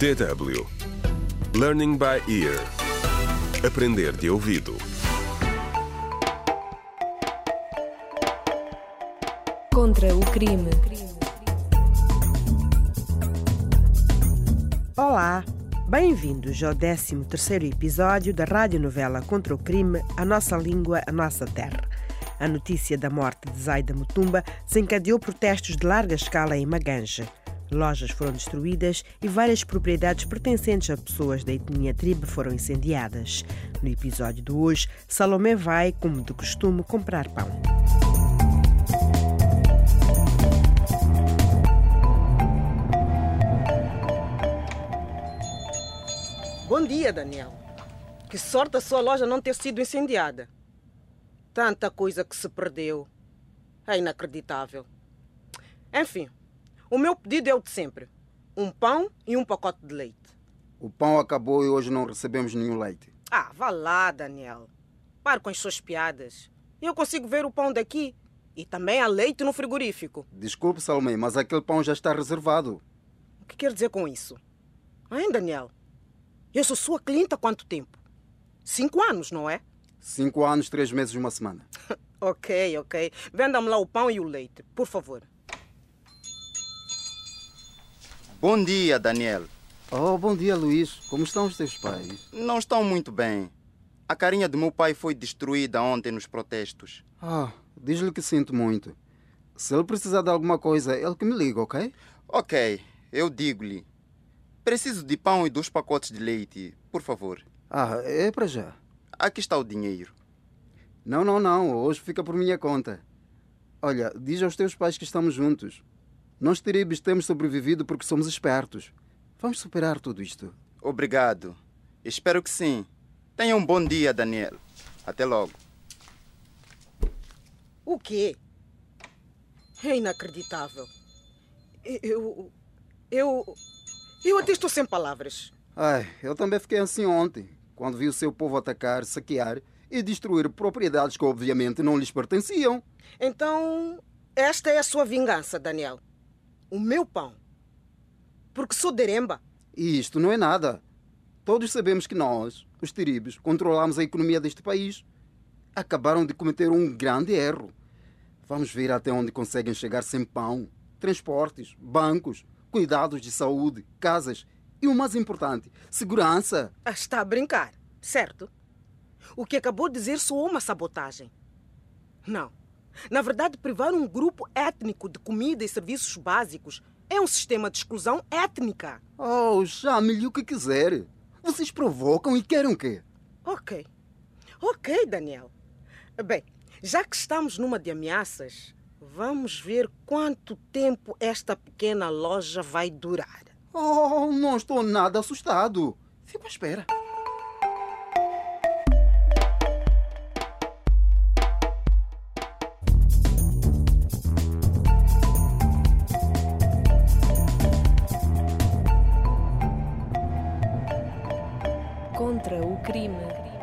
DW Learning by Ear Aprender de ouvido Contra o crime. Olá, bem-vindos ao 13º episódio da radionovela Contra o Crime, A Nossa Língua, A Nossa Terra. A notícia da morte de Zaida Mutumba desencadeou protestos de larga escala em Maganja. Lojas foram destruídas e várias propriedades pertencentes a pessoas da etnia tribe foram incendiadas. No episódio de hoje, Salomé vai, como de costume, comprar pão. Bom dia, Daniel. Que sorte a sua loja não ter sido incendiada. Tanta coisa que se perdeu. É inacreditável. Enfim, o meu pedido é o de sempre: um pão e um pacote de leite. O pão acabou e hoje não recebemos nenhum leite. Ah, vá lá, Daniel. Pare com as suas piadas. Eu consigo ver o pão daqui. E também há leite no frigorífico. Desculpe, Salomé, mas aquele pão já está reservado. O que quer dizer com isso? Hein, Daniel? Eu sou sua cliente há quanto tempo? Cinco anos, não é? Cinco anos, três meses e uma semana. Ok, ok. Venda-me lá o pão e o leite, por favor. Bom dia, Daniel. Oh, bom dia, Luís. Como estão os teus pais? Não estão muito bem. A carinha do meu pai foi destruída ontem nos protestos. Ah, diz-lhe que sinto muito. Se ele precisar de alguma coisa, ele que me liga, ok? Ok, eu digo-lhe. Preciso de pão e dois pacotes de leite, por favor. Ah, é para já. Aqui está o dinheiro. Não, não, não. Hoje fica por minha conta. Olha, diz aos teus pais que estamos juntos. Nós teribes temos sobrevivido porque somos espertos. Vamos superar tudo isto. Obrigado. Espero que sim. Tenha um bom dia, Daniel. Até logo. O quê? É inacreditável. Eu. Eu. Eu até estou sem palavras. Ai, eu também fiquei assim ontem, quando vi o seu povo atacar, saquear e destruir propriedades que obviamente não lhes pertenciam. Então, esta é a sua vingança, Daniel. O meu pão. Porque sou deremba. E isto não é nada. Todos sabemos que nós, os tiribes, controlamos a economia deste país. Acabaram de cometer um grande erro. Vamos ver até onde conseguem chegar sem pão, transportes, bancos, cuidados de saúde, casas e o mais importante, segurança. Ah, Está a brincar, certo? O que acabou de dizer soou uma sabotagem. Não. Na verdade, privar um grupo étnico de comida e serviços básicos é um sistema de exclusão étnica. Oh, chame-lhe o que quiser. Vocês provocam e querem o quê? Ok. Ok, Daniel. Bem, já que estamos numa de ameaças, vamos ver quanto tempo esta pequena loja vai durar. Oh, não estou nada assustado. Fico à espera. o crime.